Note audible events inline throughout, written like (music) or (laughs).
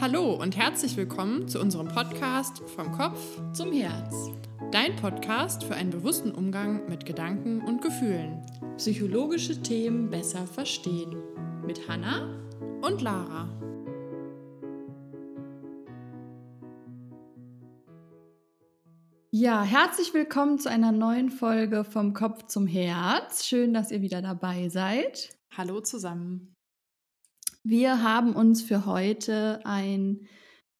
Hallo und herzlich willkommen zu unserem Podcast Vom Kopf zum Herz. Dein Podcast für einen bewussten Umgang mit Gedanken und Gefühlen. Psychologische Themen besser verstehen. Mit Hanna und Lara. Ja, herzlich willkommen zu einer neuen Folge vom Kopf zum Herz. Schön, dass ihr wieder dabei seid. Hallo zusammen. Wir haben uns für heute ein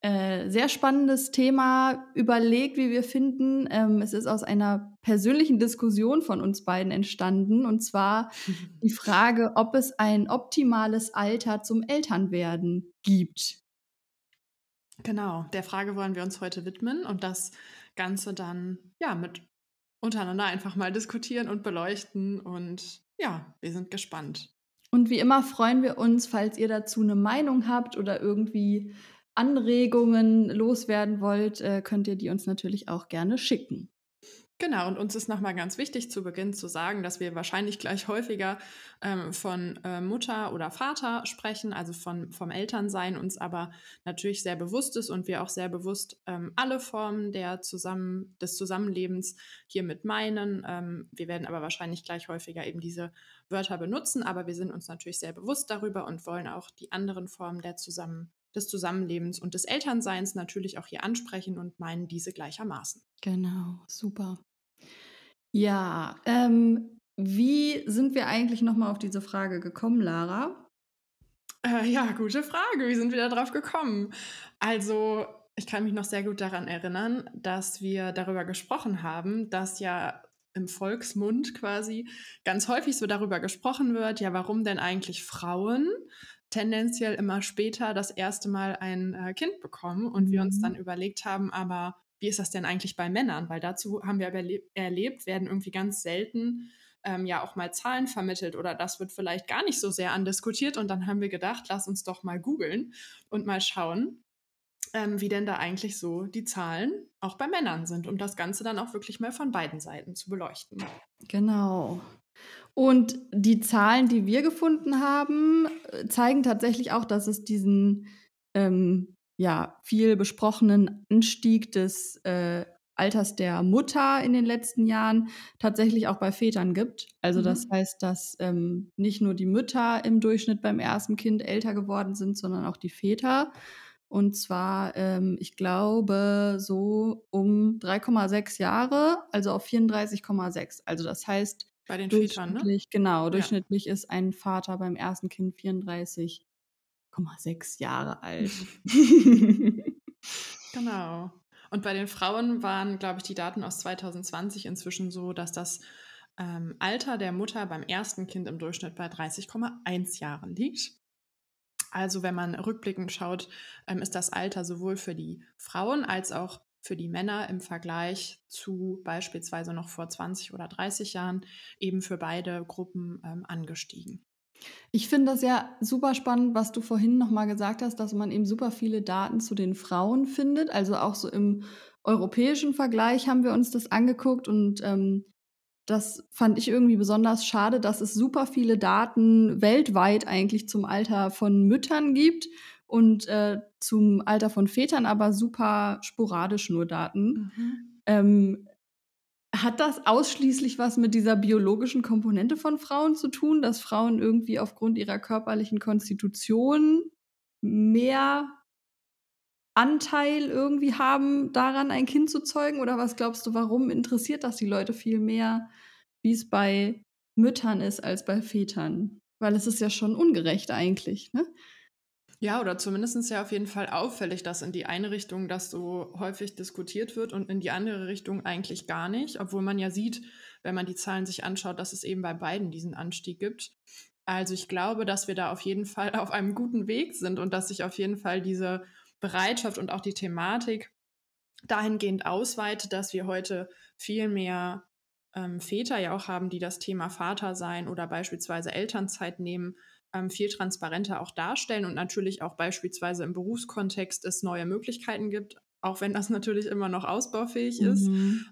äh, sehr spannendes Thema überlegt, wie wir finden. Ähm, es ist aus einer persönlichen Diskussion von uns beiden entstanden, und zwar (laughs) die Frage, ob es ein optimales Alter zum Elternwerden gibt. Genau, der Frage wollen wir uns heute widmen und das Ganze dann ja mit untereinander einfach mal diskutieren und beleuchten. Und ja, wir sind gespannt. Und wie immer freuen wir uns, falls ihr dazu eine Meinung habt oder irgendwie Anregungen loswerden wollt, äh, könnt ihr die uns natürlich auch gerne schicken. Genau, und uns ist nochmal ganz wichtig zu Beginn zu sagen, dass wir wahrscheinlich gleich häufiger ähm, von äh, Mutter oder Vater sprechen, also von, vom Elternsein, uns aber natürlich sehr bewusst ist und wir auch sehr bewusst ähm, alle Formen der Zusammen des Zusammenlebens hiermit meinen. Ähm, wir werden aber wahrscheinlich gleich häufiger eben diese Wörter benutzen, aber wir sind uns natürlich sehr bewusst darüber und wollen auch die anderen Formen der Zusammen des Zusammenlebens und des Elternseins natürlich auch hier ansprechen und meinen diese gleichermaßen. Genau, super. Ja, ähm, wie sind wir eigentlich nochmal auf diese Frage gekommen, Lara? Äh, ja, gute Frage. Wie sind wir darauf gekommen? Also, ich kann mich noch sehr gut daran erinnern, dass wir darüber gesprochen haben, dass ja im Volksmund quasi ganz häufig so darüber gesprochen wird, ja, warum denn eigentlich Frauen tendenziell immer später das erste Mal ein äh, Kind bekommen und wir uns mhm. dann überlegt haben, aber wie ist das denn eigentlich bei Männern? Weil dazu haben wir erlebt, werden irgendwie ganz selten ähm, ja auch mal Zahlen vermittelt oder das wird vielleicht gar nicht so sehr andiskutiert. Und dann haben wir gedacht, lass uns doch mal googeln und mal schauen, ähm, wie denn da eigentlich so die Zahlen auch bei Männern sind, um das Ganze dann auch wirklich mal von beiden Seiten zu beleuchten. Genau. Und die Zahlen, die wir gefunden haben, äh, zeigen tatsächlich auch, dass es diesen ähm, ja, viel besprochenen Anstieg des äh, Alters der Mutter in den letzten Jahren tatsächlich auch bei Vätern gibt. Also mhm. das heißt, dass ähm, nicht nur die Mütter im Durchschnitt beim ersten Kind älter geworden sind, sondern auch die Väter. Und zwar, ähm, ich glaube, so um 3,6 Jahre, also auf 34,6. Also das heißt, bei den Vätern, ne? Genau, durchschnittlich ja. ist ein Vater beim ersten Kind 34 6,6 Jahre alt. (laughs) genau. Und bei den Frauen waren, glaube ich, die Daten aus 2020 inzwischen so, dass das ähm, Alter der Mutter beim ersten Kind im Durchschnitt bei 30,1 Jahren liegt. Also wenn man rückblickend schaut, ähm, ist das Alter sowohl für die Frauen als auch für die Männer im Vergleich zu beispielsweise noch vor 20 oder 30 Jahren eben für beide Gruppen ähm, angestiegen. Ich finde das ja super spannend, was du vorhin nochmal gesagt hast, dass man eben super viele Daten zu den Frauen findet. Also auch so im europäischen Vergleich haben wir uns das angeguckt und ähm, das fand ich irgendwie besonders schade, dass es super viele Daten weltweit eigentlich zum Alter von Müttern gibt und äh, zum Alter von Vätern aber super sporadisch nur Daten. Mhm. Ähm, hat das ausschließlich was mit dieser biologischen Komponente von Frauen zu tun, dass Frauen irgendwie aufgrund ihrer körperlichen Konstitution mehr Anteil irgendwie haben, daran ein Kind zu zeugen? Oder was glaubst du, warum interessiert das die Leute viel mehr, wie es bei Müttern ist, als bei Vätern? Weil es ist ja schon ungerecht eigentlich, ne? Ja, oder zumindest ja auf jeden Fall auffällig, dass in die eine Richtung das so häufig diskutiert wird und in die andere Richtung eigentlich gar nicht, obwohl man ja sieht, wenn man die Zahlen sich anschaut, dass es eben bei beiden diesen Anstieg gibt. Also ich glaube, dass wir da auf jeden Fall auf einem guten Weg sind und dass sich auf jeden Fall diese Bereitschaft und auch die Thematik dahingehend ausweitet, dass wir heute viel mehr ähm, Väter ja auch haben, die das Thema Vater sein oder beispielsweise Elternzeit nehmen, ähm, viel transparenter auch darstellen und natürlich auch beispielsweise im Berufskontext es neue Möglichkeiten gibt, auch wenn das (laughs) natürlich immer noch ausbaufähig mhm. ist,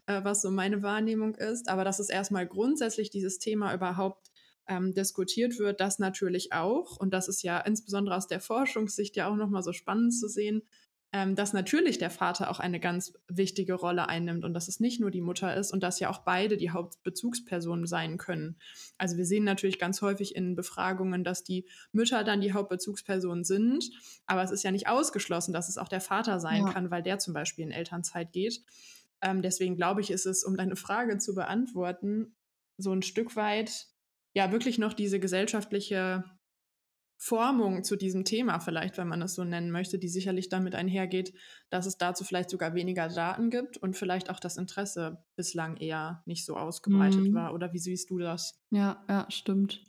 äh, was so meine Wahrnehmung ist. Aber dass es erstmal grundsätzlich dieses Thema überhaupt ähm, diskutiert wird, das natürlich auch. Und das ist ja insbesondere aus der Forschungssicht ja auch nochmal so spannend zu sehen, ähm, dass natürlich der Vater auch eine ganz wichtige Rolle einnimmt und dass es nicht nur die Mutter ist und dass ja auch beide die Hauptbezugspersonen sein können. Also wir sehen natürlich ganz häufig in Befragungen, dass die Mütter dann die Hauptbezugspersonen sind, aber es ist ja nicht ausgeschlossen, dass es auch der Vater sein ja. kann, weil der zum Beispiel in Elternzeit geht. Ähm, deswegen glaube ich, ist es, um deine Frage zu beantworten, so ein Stück weit ja wirklich noch diese gesellschaftliche Formung zu diesem Thema vielleicht, wenn man es so nennen möchte, die sicherlich damit einhergeht, dass es dazu vielleicht sogar weniger Daten gibt und vielleicht auch das Interesse bislang eher nicht so ausgebreitet mhm. war. Oder wie siehst du das? Ja, ja, stimmt.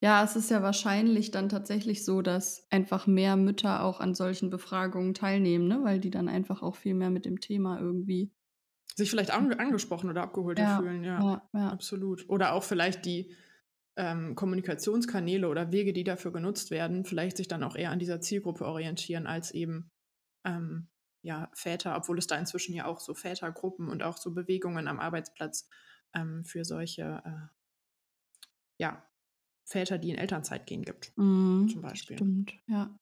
Ja, es ist ja wahrscheinlich dann tatsächlich so, dass einfach mehr Mütter auch an solchen Befragungen teilnehmen, ne? weil die dann einfach auch viel mehr mit dem Thema irgendwie sich vielleicht an angesprochen oder abgeholt ja, fühlen. Ja, ja, ja, absolut. Oder auch vielleicht die ähm, Kommunikationskanäle oder Wege, die dafür genutzt werden, vielleicht sich dann auch eher an dieser Zielgruppe orientieren als eben ähm, ja, Väter, obwohl es da inzwischen ja auch so Vätergruppen und auch so Bewegungen am Arbeitsplatz ähm, für solche äh, ja, Väter, die in Elternzeit gehen, gibt. Mhm, zum Beispiel. Stimmt, ja.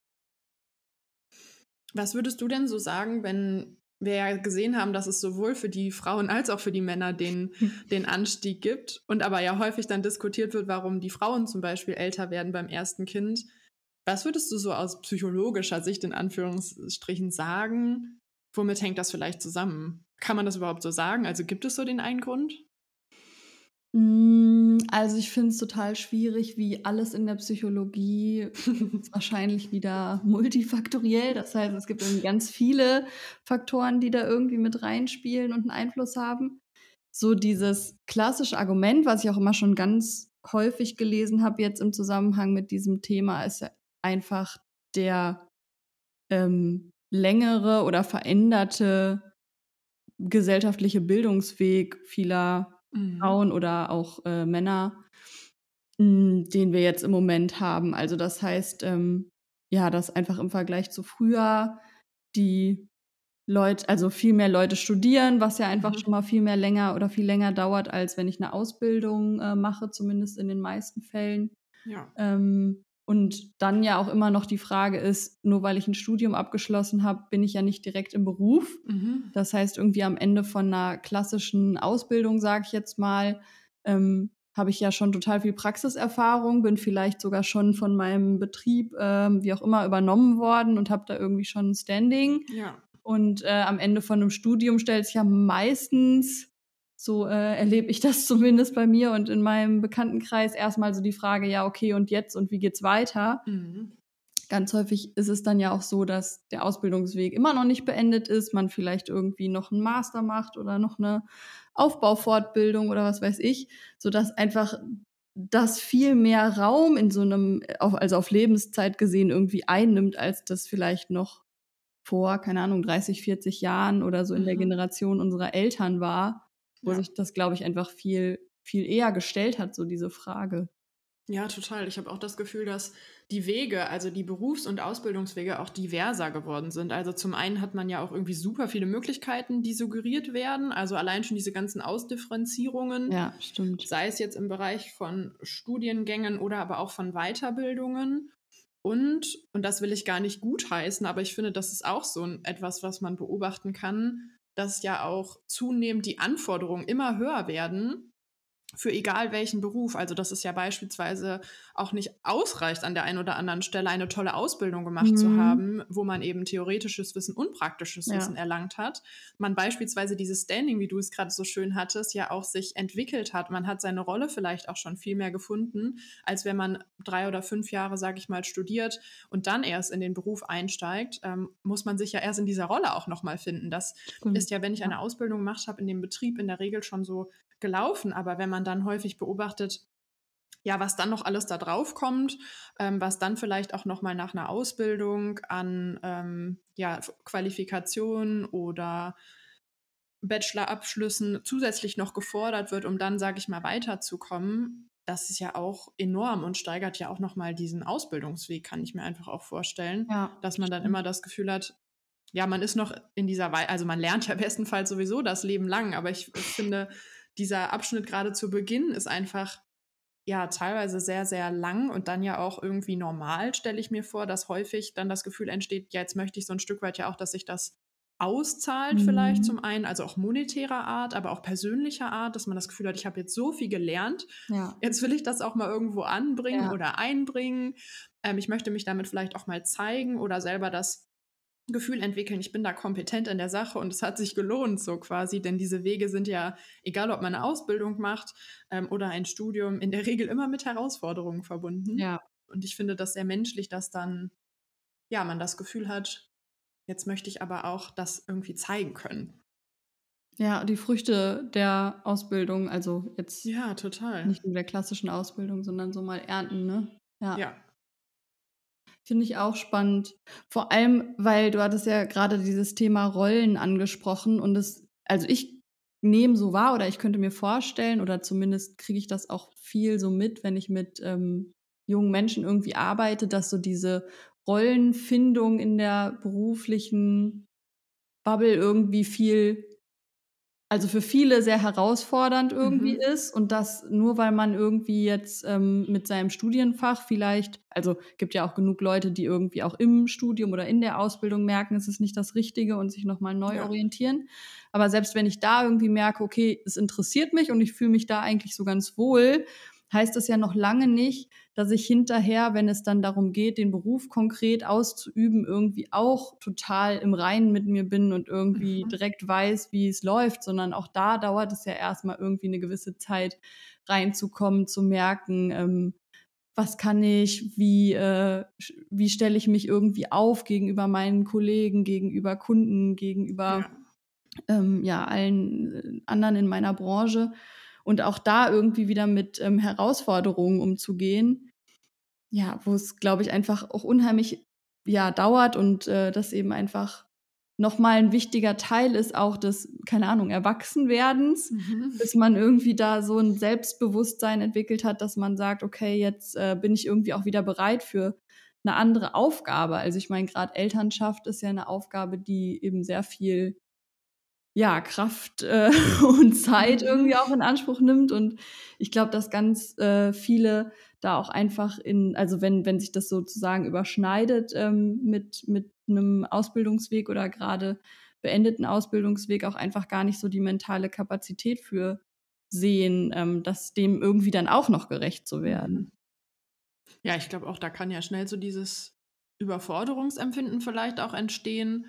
Was würdest du denn so sagen, wenn wir ja gesehen haben, dass es sowohl für die Frauen als auch für die Männer den, (laughs) den Anstieg gibt und aber ja häufig dann diskutiert wird, warum die Frauen zum Beispiel älter werden beim ersten Kind. Was würdest du so aus psychologischer Sicht in Anführungsstrichen sagen? Womit hängt das vielleicht zusammen? Kann man das überhaupt so sagen? Also gibt es so den einen Grund? Hm, also ich finde es total schwierig, wie alles in der Psychologie (laughs) wahrscheinlich wieder multifaktoriell. Das heißt, es gibt irgendwie ganz viele Faktoren, die da irgendwie mit reinspielen und einen Einfluss haben. So dieses klassische Argument, was ich auch immer schon ganz häufig gelesen habe jetzt im Zusammenhang mit diesem Thema, ist ja einfach der ähm, längere oder veränderte gesellschaftliche Bildungsweg vieler mhm. Frauen oder auch äh, Männer, mh, hm, den wir jetzt im Moment haben. Also das heißt, ähm, ja, dass einfach im Vergleich zu früher die Leute, also viel mehr Leute studieren, was ja einfach mhm. schon mal viel mehr länger oder viel länger dauert, als wenn ich eine Ausbildung äh, mache, zumindest in den meisten Fällen. Ja. Ähm, und dann ja auch immer noch die Frage ist, nur weil ich ein Studium abgeschlossen habe, bin ich ja nicht direkt im Beruf. Mhm. Das heißt, irgendwie am Ende von einer klassischen Ausbildung, sage ich jetzt mal, ähm, habe ich ja schon total viel Praxiserfahrung, bin vielleicht sogar schon von meinem Betrieb, ähm, wie auch immer, übernommen worden und habe da irgendwie schon ein Standing. Ja. Und äh, am Ende von einem Studium stellt sich ja meistens so äh, erlebe ich das (laughs) zumindest bei mir und in meinem Bekanntenkreis erstmal so die Frage, ja, okay, und jetzt und wie geht's weiter? Mhm. Ganz häufig ist es dann ja auch so, dass der Ausbildungsweg immer noch nicht beendet ist, man vielleicht irgendwie noch einen Master macht oder noch eine Aufbaufortbildung oder was weiß ich, sodass einfach das viel mehr Raum in so einem, also auf Lebenszeit gesehen, irgendwie einnimmt, als das vielleicht noch vor, keine Ahnung, 30, 40 Jahren oder so in der mhm. Generation unserer Eltern war wo ja. sich das, glaube ich, einfach viel, viel eher gestellt hat, so diese Frage. Ja, total. Ich habe auch das Gefühl, dass die Wege, also die Berufs- und Ausbildungswege auch diverser geworden sind. Also zum einen hat man ja auch irgendwie super viele Möglichkeiten, die suggeriert werden. Also allein schon diese ganzen Ausdifferenzierungen. Ja, stimmt. Sei es jetzt im Bereich von Studiengängen oder aber auch von Weiterbildungen. Und, und das will ich gar nicht gutheißen, aber ich finde, das ist auch so etwas, was man beobachten kann, dass ja auch zunehmend die Anforderungen immer höher werden für egal welchen Beruf. Also dass es ja beispielsweise auch nicht ausreicht, an der einen oder anderen Stelle eine tolle Ausbildung gemacht mhm. zu haben, wo man eben theoretisches Wissen und praktisches ja. Wissen erlangt hat. Man beispielsweise dieses Standing, wie du es gerade so schön hattest, ja auch sich entwickelt hat. Man hat seine Rolle vielleicht auch schon viel mehr gefunden, als wenn man drei oder fünf Jahre, sage ich mal, studiert und dann erst in den Beruf einsteigt, ähm, muss man sich ja erst in dieser Rolle auch nochmal finden. Das mhm. ist ja, wenn ich eine Ausbildung gemacht habe, in dem Betrieb in der Regel schon so gelaufen. Aber wenn man dann häufig beobachtet, ja, was dann noch alles da drauf kommt, ähm, was dann vielleicht auch noch mal nach einer Ausbildung an ähm, ja, Qualifikationen oder Bachelorabschlüssen zusätzlich noch gefordert wird, um dann, sage ich mal, weiterzukommen, das ist ja auch enorm und steigert ja auch noch mal diesen Ausbildungsweg, kann ich mir einfach auch vorstellen, ja, dass man dann immer das Gefühl hat, ja, man ist noch in dieser Weise, also man lernt ja bestenfalls sowieso das Leben lang, aber ich, ich finde, dieser Abschnitt gerade zu Beginn ist einfach ja teilweise sehr, sehr lang und dann ja auch irgendwie normal, stelle ich mir vor, dass häufig dann das Gefühl entsteht, ja, jetzt möchte ich so ein Stück weit ja auch, dass sich das auszahlt vielleicht zum Mhm. einen, also auch monetärer Art, aber auch persönlicher Art, dass man das Gefühl hat, ich habe jetzt so viel gelernt, Ja. jetzt will ich das auch mal irgendwo anbringen Ja. oder einbringen. Ähm, ich möchte mich damit vielleicht auch mal zeigen oder selber das Gefühl entwickeln, ich bin da kompetent in der Sache und es hat sich gelohnt, so quasi, denn diese Wege sind ja, egal ob man eine Ausbildung macht ähm, oder ein Studium, in der Regel immer mit Herausforderungen verbunden. Ja. Und ich finde das sehr menschlich, dass dann, ja, man das Gefühl hat, jetzt möchte ich aber auch das irgendwie zeigen können. Ja, die Früchte der Ausbildung, also jetzt Ja, total. nicht nur der klassischen Ausbildung, sondern so mal ernten, ne? Ja. Ja. Finde ich auch spannend. Vor allem, weil du hattest ja gerade dieses Thema Rollen angesprochen und es, also ich nehme so wahr oder ich könnte mir vorstellen oder zumindest kriege ich das auch viel so mit, wenn ich mit ähm, jungen Menschen irgendwie arbeite, dass so diese Rollenfindung in der beruflichen Bubble irgendwie viel, also für viele sehr herausfordernd irgendwie Mhm. ist und das nur weil man irgendwie jetzt ähm, mit seinem Studienfach vielleicht, also gibt ja auch genug Leute, die irgendwie auch im Studium oder in der Ausbildung merken, es ist nicht das Richtige und sich nochmal neu Ja. orientieren. Aber selbst wenn ich da irgendwie merke, okay, es interessiert mich und ich fühle mich da eigentlich so ganz wohl, heißt das ja noch lange nicht, dass ich hinterher, wenn es dann darum geht, den Beruf konkret auszuüben, irgendwie auch total im Reinen mit mir bin und irgendwie Mhm. direkt weiß, wie es läuft, sondern auch da dauert es ja erstmal irgendwie eine gewisse Zeit reinzukommen, zu merken, ähm, was kann ich, wie, äh, wie stelle ich mich irgendwie auf gegenüber meinen Kollegen, gegenüber Kunden, gegenüber Ja. ähm, ja, allen äh, anderen in meiner Branche und auch da irgendwie wieder mit ähm, Herausforderungen umzugehen, ja, wo es, glaube ich, einfach auch unheimlich ja, dauert und äh, das eben einfach nochmal ein wichtiger Teil ist, auch des, keine Ahnung, Erwachsenwerdens, Mhm. bis man irgendwie da so ein Selbstbewusstsein entwickelt hat, dass man sagt, okay, jetzt äh, bin ich irgendwie auch wieder bereit für eine andere Aufgabe. Also ich meine, gerade Elternschaft ist ja eine Aufgabe, die eben sehr viel ja, Kraft äh, (laughs) und Zeit irgendwie auch in Anspruch nimmt. Und ich glaube, dass ganz äh, viele da auch einfach in, also wenn, wenn sich das sozusagen überschneidet ähm, mit, mit einem Ausbildungsweg oder gerade beendeten Ausbildungsweg, auch einfach gar nicht so die mentale Kapazität für sehen, ähm, das dem irgendwie dann auch noch gerecht zu werden. Mhm. Ja, ich glaube auch, da kann ja schnell so dieses Überforderungsempfinden vielleicht auch entstehen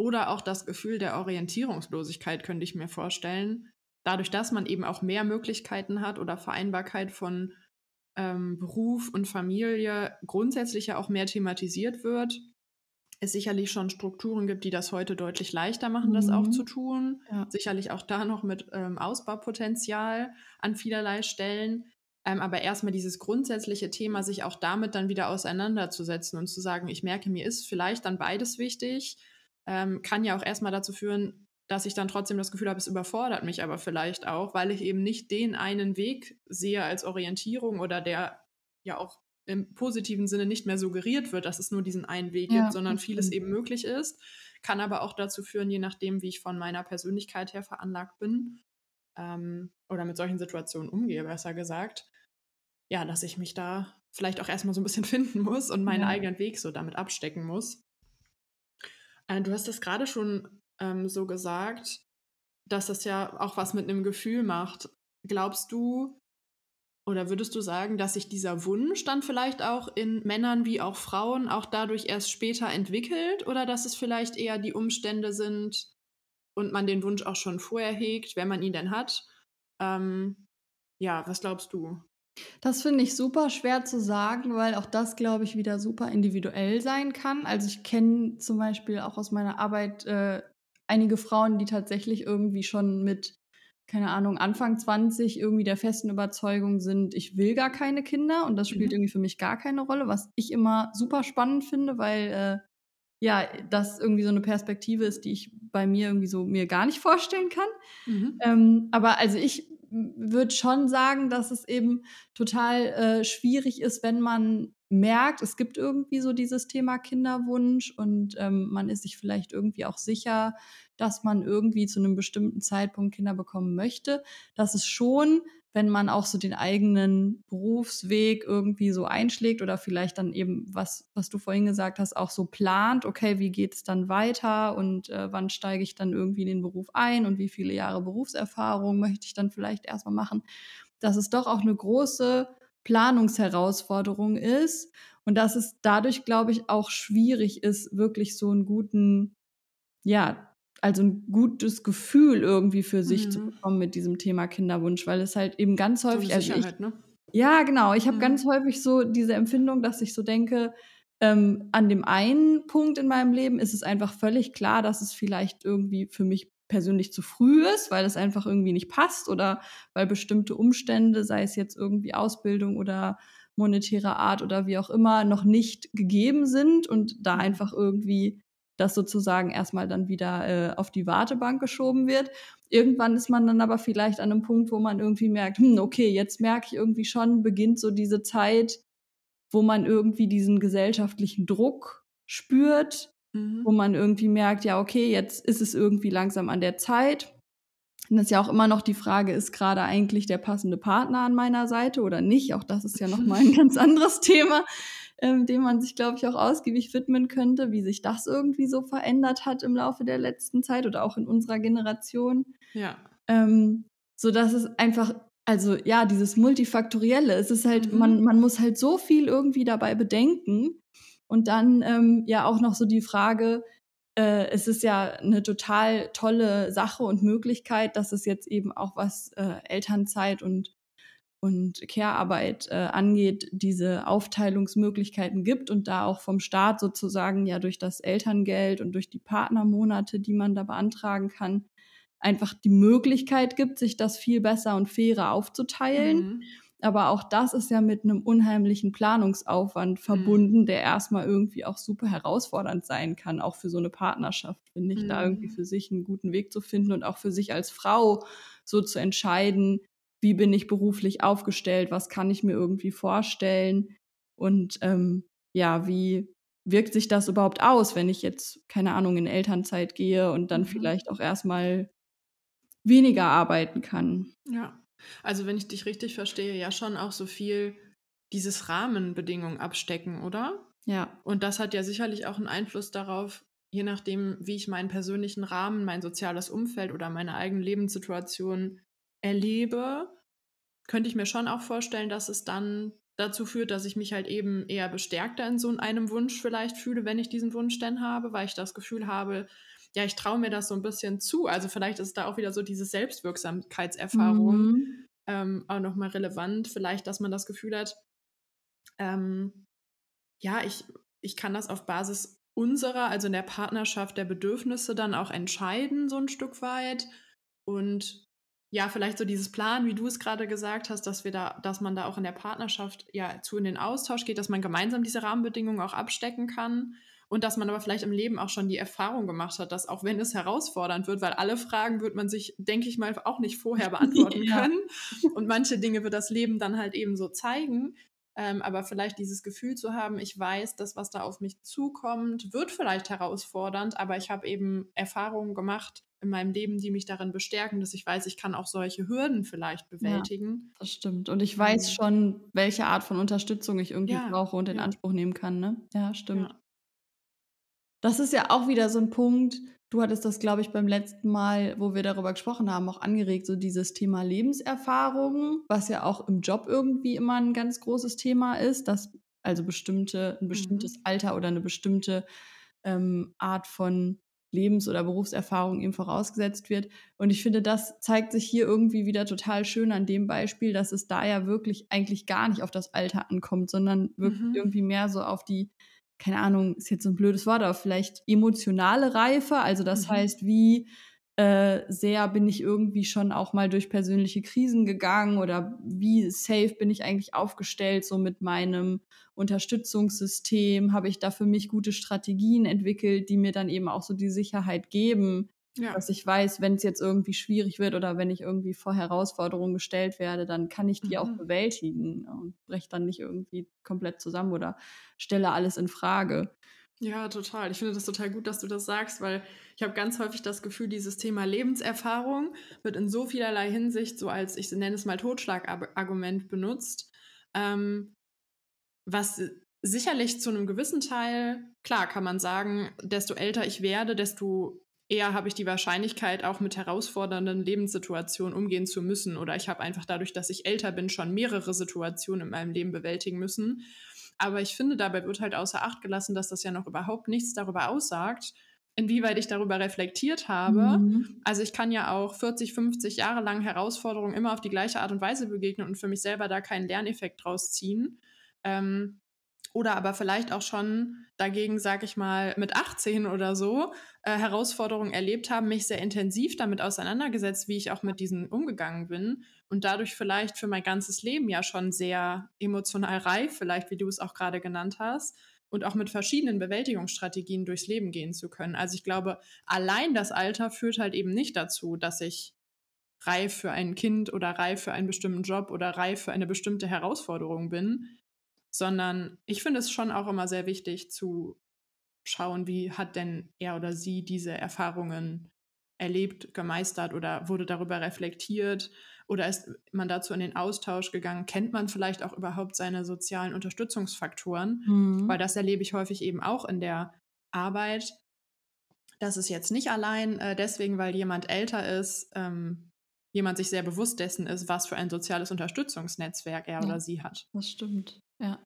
oder auch das Gefühl der Orientierungslosigkeit, könnte ich mir vorstellen. Dadurch, dass man eben auch mehr Möglichkeiten hat oder Vereinbarkeit von ähm, Beruf und Familie grundsätzlich ja auch mehr thematisiert wird, es sicherlich schon Strukturen gibt, die das heute deutlich leichter machen, das auch Mhm. zu tun. Ja. Sicherlich auch da noch mit ähm, Ausbaupotenzial an vielerlei Stellen. Ähm, aber erstmal dieses grundsätzliche Thema, sich auch damit dann wieder auseinanderzusetzen und zu sagen, ich merke, mir ist vielleicht dann beides wichtig, ähm, kann ja auch erstmal dazu führen, dass ich dann trotzdem das Gefühl habe, es überfordert mich aber vielleicht auch, weil ich eben nicht den einen Weg sehe als Orientierung oder der ja auch im positiven Sinne nicht mehr suggeriert wird, dass es nur diesen einen Weg Ja, gibt, sondern vieles eben möglich ist. Kann aber auch dazu führen, je nachdem, wie ich von meiner Persönlichkeit her veranlagt bin ähm, oder mit solchen Situationen umgehe, besser gesagt, ja, dass ich mich da vielleicht auch erstmal so ein bisschen (laughs) finden muss und meinen Ja. eigenen Weg so damit abstecken muss. Äh, du hast das gerade schon ähm, so gesagt, dass das ja auch was mit einem Gefühl macht. Glaubst du oder würdest du sagen, dass sich dieser Wunsch dann vielleicht auch in Männern wie auch Frauen auch dadurch erst später entwickelt oder dass es vielleicht eher die Umstände sind und man den Wunsch auch schon vorher hegt, wenn man ihn denn hat? Ähm, ja, was glaubst du? Das finde ich super schwer zu sagen, weil auch das, glaube ich, wieder super individuell sein kann. Also ich kenne zum Beispiel auch aus meiner Arbeit äh, einige Frauen, die tatsächlich irgendwie schon mit, keine Ahnung, Anfang 20 irgendwie der festen Überzeugung sind, ich will gar keine Kinder und das spielt Mhm. irgendwie für mich gar keine Rolle, was ich immer super spannend finde, weil äh, ja, das irgendwie so eine Perspektive ist, die ich bei mir irgendwie so mir gar nicht vorstellen kann. Mhm. Ähm, aber also ich würde schon sagen, dass es eben total äh, schwierig ist, wenn man merkt, es gibt irgendwie so dieses Thema Kinderwunsch und ähm, man ist sich vielleicht irgendwie auch sicher, dass man irgendwie zu einem bestimmten Zeitpunkt Kinder bekommen möchte, dass es schon wenn man auch so den eigenen Berufsweg irgendwie so einschlägt oder vielleicht dann eben, was, was du vorhin gesagt hast, auch so plant, okay, wie geht es dann weiter und äh, wann steige ich dann irgendwie in den Beruf ein und wie viele Jahre Berufserfahrung möchte ich dann vielleicht erstmal machen, dass es doch auch eine große Planungsherausforderung ist und dass es dadurch, glaube ich, auch schwierig ist, wirklich so einen guten, ja, also ein gutes Gefühl irgendwie für sich mhm. zu bekommen mit diesem Thema Kinderwunsch, weil es halt eben ganz häufig. So also ich, ne? Ja, genau. Ich habe mhm. ganz häufig so diese Empfindung, dass ich so denke, ähm, an dem einen Punkt in meinem Leben ist es einfach völlig klar, dass es vielleicht irgendwie für mich persönlich zu früh ist, weil es einfach irgendwie nicht passt oder weil bestimmte Umstände, sei es jetzt irgendwie Ausbildung oder monetärer Art oder wie auch immer, noch nicht gegeben sind und da mhm. einfach irgendwie das sozusagen erstmal dann wieder äh, auf die Wartebank geschoben wird. Irgendwann ist man dann aber vielleicht an einem Punkt, wo man irgendwie merkt, hm, okay, jetzt merke ich irgendwie schon, beginnt so diese Zeit, wo man irgendwie diesen gesellschaftlichen Druck spürt, mhm. wo man irgendwie merkt, ja, okay, jetzt ist es irgendwie langsam an der Zeit. Und das ist ja auch immer noch die Frage, ist gerade eigentlich der passende Partner an meiner Seite oder nicht? Auch das ist ja nochmal ein (laughs) ganz anderes Thema ähm, dem man sich, glaube ich, auch ausgiebig widmen könnte, wie sich das irgendwie so verändert hat im Laufe der letzten Zeit oder auch in unserer Generation. Ja. Ähm, so dass es einfach, also ja, dieses Multifaktorielle, es ist halt, mhm. man, man muss halt so viel irgendwie dabei bedenken. Und dann ähm, ja auch noch so die Frage, äh, es ist ja eine total tolle Sache und Möglichkeit, dass es jetzt eben auch was äh, Elternzeit und und Care-Arbeit äh, angeht, diese Aufteilungsmöglichkeiten gibt und da auch vom Staat sozusagen ja durch das Elterngeld und durch die Partnermonate, die man da beantragen kann, einfach die Möglichkeit gibt, sich das viel besser und fairer aufzuteilen. Mhm. Aber auch das ist ja mit einem unheimlichen Planungsaufwand mhm. verbunden, mhm. der erstmal irgendwie auch super herausfordernd sein kann, auch für so eine Partnerschaft, finde ich, mhm. da irgendwie für sich einen guten Weg zu finden und auch für sich als Frau so zu entscheiden, wie bin ich beruflich aufgestellt, was kann ich mir irgendwie vorstellen und ähm, ja, wie wirkt sich das überhaupt aus, wenn ich jetzt, keine Ahnung, in Elternzeit gehe und dann mhm. vielleicht auch erstmal weniger arbeiten kann. Ja, also wenn ich dich richtig verstehe, ja schon auch so viel dieses Rahmenbedingungen abstecken, oder? Ja. Und das hat ja sicherlich auch einen Einfluss darauf, je nachdem, wie ich meinen persönlichen Rahmen, mein soziales Umfeld oder meine eigene Lebenssituation erlebe, könnte ich mir schon auch vorstellen, dass es dann dazu führt, dass ich mich halt eben eher bestärkter in so einem Wunsch vielleicht fühle, wenn ich diesen Wunsch denn habe, weil ich das Gefühl habe, ja, ich traue mir das so ein bisschen zu. Also vielleicht ist da auch wieder so diese Selbstwirksamkeitserfahrung mhm. ähm, auch nochmal relevant. Vielleicht, dass man das Gefühl hat, ähm, ja, ich, ich kann das auf Basis unserer, also in der Partnerschaft der Bedürfnisse dann auch entscheiden, so ein Stück weit. Und ja, vielleicht so dieses Plan, wie du es gerade gesagt hast, dass wir da, dass man da auch in der Partnerschaft ja zu in den Austausch geht, dass man gemeinsam diese Rahmenbedingungen auch abstecken kann und dass man aber vielleicht im Leben auch schon die Erfahrung gemacht hat, dass auch wenn es herausfordernd wird, weil alle Fragen wird man sich, denke ich mal, auch nicht vorher (laughs) beantworten ja. können und manche Dinge wird das Leben dann halt eben so zeigen. Ähm, aber vielleicht dieses Gefühl zu haben, ich weiß, dass was da auf mich zukommt, wird vielleicht herausfordernd, aber ich habe eben Erfahrungen gemacht, in meinem Leben, die mich darin bestärken, dass ich weiß, ich kann auch solche Hürden vielleicht bewältigen. Ja, das stimmt. Und ich weiß mhm. schon, welche Art von Unterstützung ich irgendwie ja, brauche und in ja. Anspruch nehmen kann. Ne? Ja, stimmt. Das ist ja auch wieder so ein Punkt. Du hattest das, glaube ich, beim letzten Mal, wo wir darüber gesprochen haben, auch angeregt, so dieses Thema Lebenserfahrung, was ja auch im Job irgendwie immer ein ganz großes Thema ist, dass also bestimmte, ein bestimmtes mhm. Alter oder eine bestimmte ähm, Art von Lebens- oder Berufserfahrung ihm vorausgesetzt wird. Und ich finde, das zeigt sich hier irgendwie wieder total schön an dem Beispiel, dass es da ja wirklich eigentlich gar nicht auf das Alter ankommt, sondern wirklich mhm. irgendwie mehr so auf die, keine Ahnung, ist jetzt so ein blödes Wort, aber vielleicht emotionale Reife. Also das mhm. heißt, wie äh, sehr bin ich irgendwie schon auch mal durch persönliche Krisen gegangen oder wie safe bin ich eigentlich aufgestellt so mit meinem Unterstützungssystem? Habe ich da für mich gute Strategien entwickelt, die mir dann eben auch so die Sicherheit geben, ja. dass ich weiß, wenn es jetzt irgendwie schwierig wird oder wenn ich irgendwie vor Herausforderungen gestellt werde, dann kann ich die mhm. auch bewältigen und breche dann nicht irgendwie komplett zusammen oder stelle alles in Frage. Ja, total. Ich finde das total gut, dass du das sagst, weil ich habe ganz häufig das Gefühl, dieses Thema Lebenserfahrung wird in so vielerlei Hinsicht so als, ich nenne es mal, Totschlagargument benutzt, ähm, was sicherlich zu einem gewissen Teil, klar kann man sagen, desto älter ich werde, desto eher habe ich die Wahrscheinlichkeit, auch mit herausfordernden Lebenssituationen umgehen zu müssen. Oder ich habe einfach dadurch, dass ich älter bin, schon mehrere Situationen in meinem Leben bewältigen müssen. Aber ich finde, dabei wird halt außer Acht gelassen, dass das ja noch überhaupt nichts darüber aussagt, inwieweit ich darüber reflektiert habe. Mhm. Also ich kann ja auch 40, 50 Jahre lang Herausforderungen immer auf die gleiche Art und Weise begegnen und für mich selber da keinen Lerneffekt draus ziehen. Ähm, oder aber vielleicht auch schon dagegen, sag ich mal, mit 18 oder so äh, Herausforderungen erlebt haben, mich sehr intensiv damit auseinandergesetzt, wie ich auch mit diesen umgegangen bin und dadurch vielleicht für mein ganzes Leben ja schon sehr emotional reif, vielleicht wie du es auch gerade genannt hast, und auch mit verschiedenen Bewältigungsstrategien durchs Leben gehen zu können. Also ich glaube, allein das Alter führt halt eben nicht dazu, dass ich reif für ein Kind oder reif für einen bestimmten Job oder reif für eine bestimmte Herausforderung bin, sondern ich finde es schon auch immer sehr wichtig zu schauen, wie hat denn er oder sie diese Erfahrungen erlebt, gemeistert oder wurde darüber reflektiert oder ist man dazu in den Austausch gegangen? Kennt man vielleicht auch überhaupt seine sozialen Unterstützungsfaktoren? Mhm. Weil das erlebe ich häufig eben auch in der Arbeit. dass es jetzt nicht allein äh, deswegen, weil jemand älter ist, ähm, jemand sich sehr bewusst dessen ist, was für ein soziales Unterstützungsnetzwerk er ja, oder sie hat. Das stimmt, ja.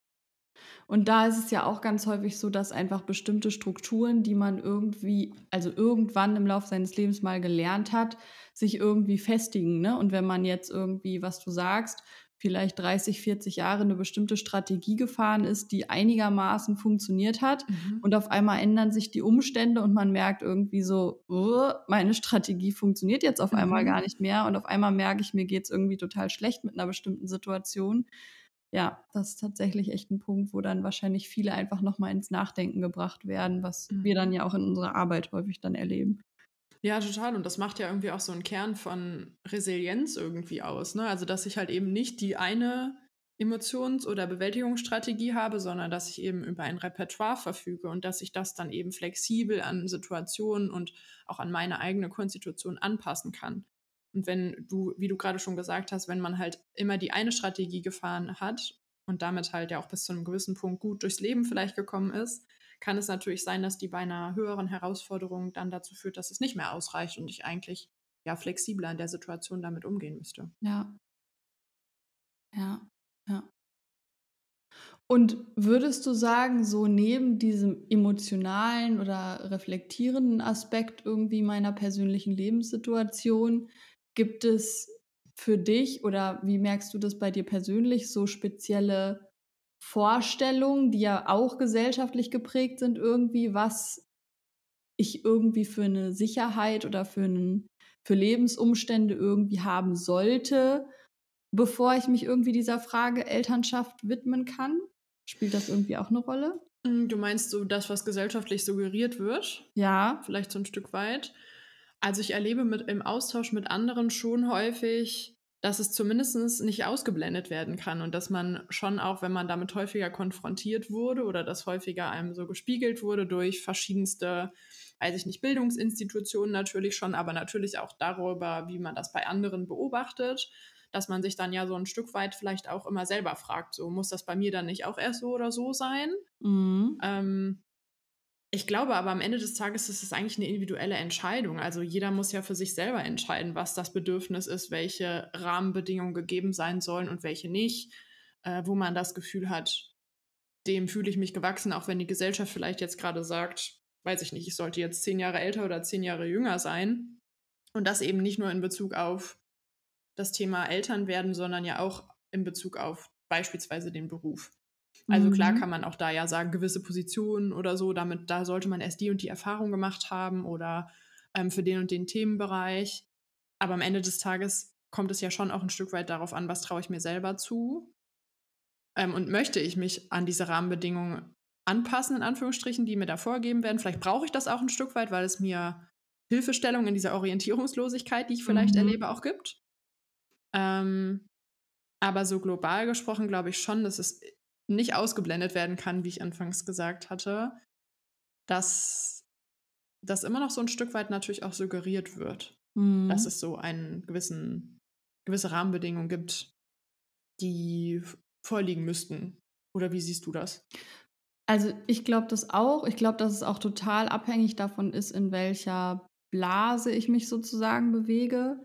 Und da ist es ja auch ganz häufig so, dass einfach bestimmte Strukturen, die man irgendwie, also irgendwann im Laufe seines Lebens mal gelernt hat, sich irgendwie festigen. Ne? Und wenn man jetzt irgendwie, was du sagst, vielleicht 30, 40 Jahre eine bestimmte Strategie gefahren ist, die einigermaßen funktioniert hat mhm. und auf einmal ändern sich die Umstände und man merkt irgendwie so, oh, meine Strategie funktioniert jetzt auf mhm. einmal gar nicht mehr und auf einmal merke ich, mir geht es irgendwie total schlecht mit einer bestimmten Situation ja, das ist tatsächlich echt ein Punkt, wo dann wahrscheinlich viele einfach nochmal ins Nachdenken gebracht werden, was mhm. wir dann ja auch in unserer Arbeit häufig dann erleben. Ja, total. Und das macht ja irgendwie auch so einen Kern von Resilienz irgendwie aus. Ne? Also, dass ich halt eben nicht die eine Emotions- oder Bewältigungsstrategie habe, sondern dass ich eben über ein Repertoire verfüge und dass ich das dann eben flexibel an Situationen und auch an meine eigene Konstitution anpassen kann. Und wenn du, wie du gerade schon gesagt hast, wenn man halt immer die eine Strategie gefahren hat und damit halt ja auch bis zu einem gewissen Punkt gut durchs Leben vielleicht gekommen ist, kann es natürlich sein, dass die bei einer höheren Herausforderung dann dazu führt, dass es nicht mehr ausreicht und ich eigentlich ja flexibler in der Situation damit umgehen müsste. Ja. Ja, ja. Und würdest du sagen, so neben diesem emotionalen oder reflektierenden Aspekt irgendwie meiner persönlichen Lebenssituation, Gibt es für dich oder wie merkst du das bei dir persönlich so spezielle Vorstellungen, die ja auch gesellschaftlich geprägt sind, irgendwie, was ich irgendwie für eine Sicherheit oder für, einen, für Lebensumstände irgendwie haben sollte, bevor ich mich irgendwie dieser Frage Elternschaft widmen kann? Spielt das irgendwie auch eine Rolle? Hm, du meinst so das, was gesellschaftlich suggeriert wird? Ja. Vielleicht so ein Stück weit. Also ich erlebe mit, im Austausch mit anderen schon häufig, dass es zumindest nicht ausgeblendet werden kann und dass man schon auch, wenn man damit häufiger konfrontiert wurde oder das häufiger einem so gespiegelt wurde durch verschiedenste, weiß ich nicht, Bildungsinstitutionen natürlich schon, aber natürlich auch darüber, wie man das bei anderen beobachtet, dass man sich dann ja so ein Stück weit vielleicht auch immer selber fragt, so muss das bei mir dann nicht auch erst so oder so sein? Mhm. Ähm, ich glaube aber am Ende des Tages ist es eigentlich eine individuelle Entscheidung. Also jeder muss ja für sich selber entscheiden, was das Bedürfnis ist, welche Rahmenbedingungen gegeben sein sollen und welche nicht, äh, wo man das Gefühl hat, dem fühle ich mich gewachsen, auch wenn die Gesellschaft vielleicht jetzt gerade sagt, weiß ich nicht, ich sollte jetzt zehn Jahre älter oder zehn Jahre jünger sein. Und das eben nicht nur in Bezug auf das Thema Eltern werden, sondern ja auch in Bezug auf beispielsweise den Beruf. Also klar mhm. kann man auch da ja sagen, gewisse Positionen oder so, damit da sollte man erst die und die Erfahrung gemacht haben oder ähm, für den und den Themenbereich. Aber am Ende des Tages kommt es ja schon auch ein Stück weit darauf an, was traue ich mir selber zu ähm, und möchte ich mich an diese Rahmenbedingungen anpassen, in Anführungsstrichen, die mir da vorgegeben werden. Vielleicht brauche ich das auch ein Stück weit, weil es mir Hilfestellung in dieser Orientierungslosigkeit, die ich vielleicht mhm. erlebe, auch gibt. Ähm, aber so global gesprochen glaube ich schon, dass es nicht ausgeblendet werden kann, wie ich anfangs gesagt hatte. dass das immer noch so ein Stück weit natürlich auch suggeriert wird, Mhm. dass es so einen gewissen gewisse Rahmenbedingungen gibt, die vorliegen müssten. Oder wie siehst du das? Also, ich glaube das auch. Ich glaube, dass es auch total abhängig davon ist, in welcher Blase ich mich sozusagen bewege.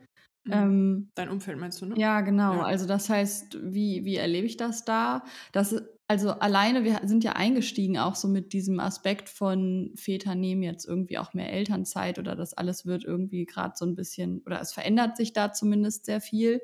Mhm. Ähm, Dein Umfeld meinst du, ne? ja, genau. Ja. Also, das heißt, wie wie erlebe ich das da? Das also, alleine wir sind ja eingestiegen auch so mit diesem Aspekt von Väter nehmen jetzt irgendwie auch mehr Elternzeit oder das alles wird irgendwie gerade so ein bisschen oder es verändert sich da zumindest sehr viel.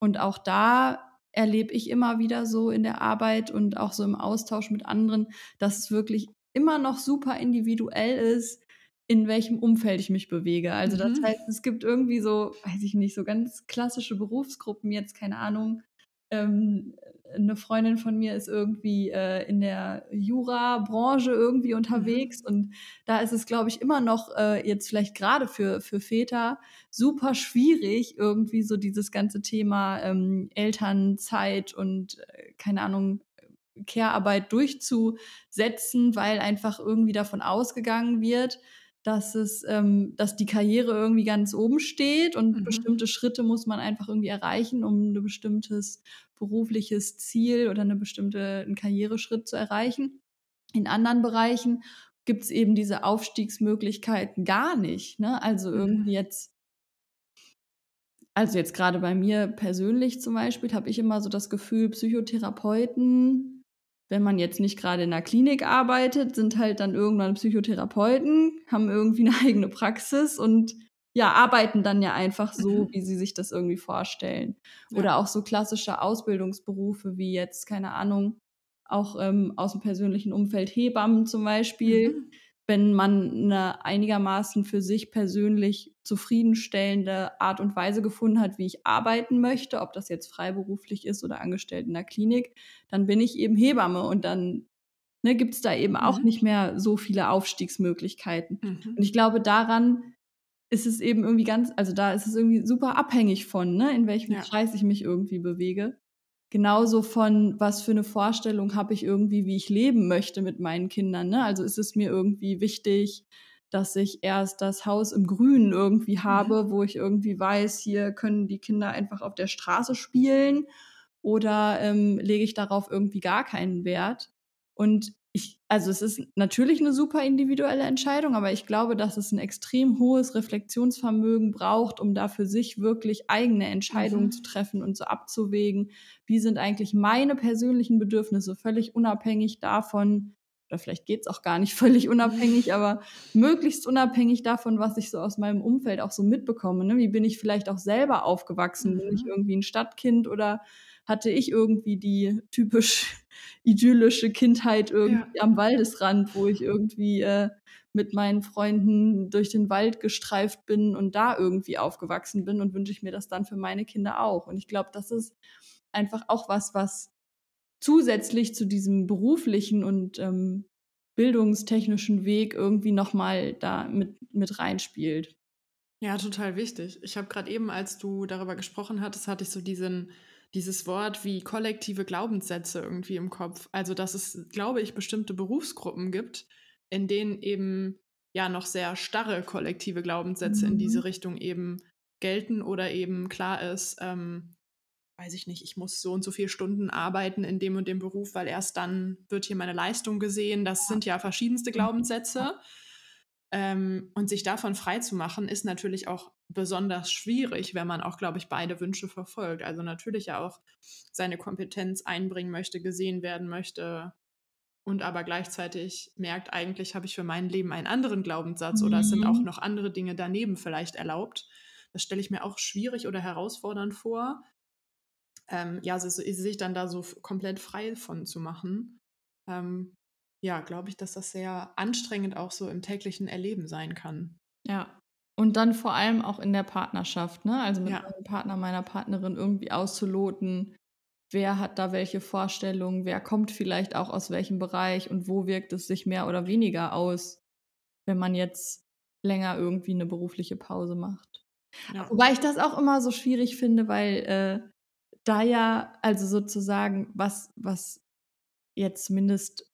Und auch da erlebe ich immer wieder so in der Arbeit und auch so im Austausch mit anderen, dass es wirklich immer noch super individuell ist, in welchem Umfeld ich mich bewege. Also das Mhm. heißt, es gibt irgendwie so, weiß ich nicht, so ganz klassische Berufsgruppen, jetzt keine Ahnung. Ähm, eine Freundin von mir ist irgendwie äh, in der Jura-Branche irgendwie unterwegs und da ist es, glaube ich, immer noch äh, jetzt vielleicht gerade für, für Väter super schwierig, irgendwie so dieses ganze Thema ähm, Elternzeit und äh, keine Ahnung, Care-Arbeit durchzusetzen, weil einfach irgendwie davon ausgegangen wird, dass es, ähm, dass die Karriere irgendwie ganz oben steht und Mhm. bestimmte Schritte muss man einfach irgendwie erreichen, um ein bestimmtes berufliches Ziel oder eine bestimmte einen Karriereschritt zu erreichen. In anderen Bereichen gibt es eben diese Aufstiegsmöglichkeiten gar nicht. Ne? Also Mhm. irgendwie jetzt also jetzt gerade bei mir persönlich zum Beispiel habe ich immer so das Gefühl, Psychotherapeuten, wenn man jetzt nicht gerade in einer Klinik arbeitet, sind halt dann irgendwann Psychotherapeuten, haben irgendwie eine (laughs) eigene Praxis und ja, arbeiten dann ja einfach so, Mhm. wie sie sich das irgendwie vorstellen. Ja. Oder auch so klassische Ausbildungsberufe wie jetzt, keine Ahnung, auch ähm, aus dem persönlichen Umfeld Hebammen zum Beispiel Mhm. Wenn man eine einigermaßen für sich persönlich zufriedenstellende Art und Weise gefunden hat, wie ich arbeiten möchte, ob das jetzt freiberuflich ist oder angestellt in der Klinik, dann bin ich eben Hebamme und dann ne, gibt es da eben auch Mhm. nicht mehr so viele Aufstiegsmöglichkeiten. Mhm. Und ich glaube, daran ist es eben irgendwie ganz, also da ist es irgendwie super abhängig von, ne, in welchem Ja. Kreis ich mich irgendwie bewege. Genauso von, was für eine Vorstellung habe ich irgendwie, wie ich leben möchte mit meinen Kindern. Ne? Also ist es mir irgendwie wichtig, dass ich erst das Haus im Grünen irgendwie habe, wo ich irgendwie weiß, hier können die Kinder einfach auf der Straße spielen oder ähm, lege ich darauf irgendwie gar keinen Wert? Und ich, also es ist natürlich eine super individuelle Entscheidung, aber ich glaube, dass es ein extrem hohes Reflexionsvermögen braucht, um da für sich wirklich eigene Entscheidungen Mhm. zu treffen und so abzuwägen, wie sind eigentlich meine persönlichen Bedürfnisse, völlig unabhängig davon, oder vielleicht geht es auch gar nicht (laughs) völlig unabhängig, aber möglichst unabhängig davon, was ich so aus meinem Umfeld auch so mitbekomme. Ne? Wie bin ich vielleicht auch selber aufgewachsen? Bin ich Mhm. irgendwie ein Stadtkind oder hatte ich irgendwie die typisch (laughs) idyllische Kindheit irgendwie am Waldesrand, wo ich irgendwie äh, mit meinen Freunden durch den Wald gestreift bin und da irgendwie aufgewachsen bin und wünsche ich mir das dann für meine Kinder auch. Und ich glaube, das ist einfach auch was, was zusätzlich zu diesem beruflichen und ähm, bildungstechnischen Weg irgendwie nochmal da mit, mit reinspielt. Ja, total wichtig. Ich habe gerade eben, als du darüber gesprochen hattest, hatte ich so diesen, dieses Wort wie kollektive Glaubenssätze irgendwie im Kopf. Also, dass es, glaube ich, bestimmte Berufsgruppen gibt, in denen eben ja noch sehr starre kollektive Glaubenssätze in diese Mhm. Richtung eben gelten oder eben klar ist, ähm, weiß ich nicht, ich muss so und so viele Stunden arbeiten in dem und dem Beruf, weil erst dann wird hier meine Leistung gesehen. Das sind ja verschiedenste Glaubenssätze. Ähm, und sich davon frei zu machen, ist natürlich auch besonders schwierig, wenn man auch, glaube ich, beide Wünsche verfolgt. Also natürlich ja auch seine Kompetenz einbringen möchte, gesehen werden möchte und aber gleichzeitig merkt, eigentlich habe ich für mein Leben einen anderen Glaubenssatz oder es sind auch Mhm. noch andere Dinge daneben vielleicht erlaubt. Das stelle ich mir auch schwierig oder herausfordernd vor, ähm, ja, so, so- sich dann da so komplett frei von zu machen. Ähm, ja, glaube ich, dass das sehr anstrengend auch so im täglichen Erleben sein kann. Ja. Und dann vor allem auch in der Partnerschaft, ne? Also mit Ja. meinem Partner, meiner Partnerin irgendwie auszuloten, wer hat da welche Vorstellungen, wer kommt vielleicht auch aus welchem Bereich und wo wirkt es sich mehr oder weniger aus, wenn man jetzt länger irgendwie eine berufliche Pause macht. Ja. Wobei ich das auch immer so schwierig finde, weil äh, da ja, also sozusagen, was, was jetzt zumindest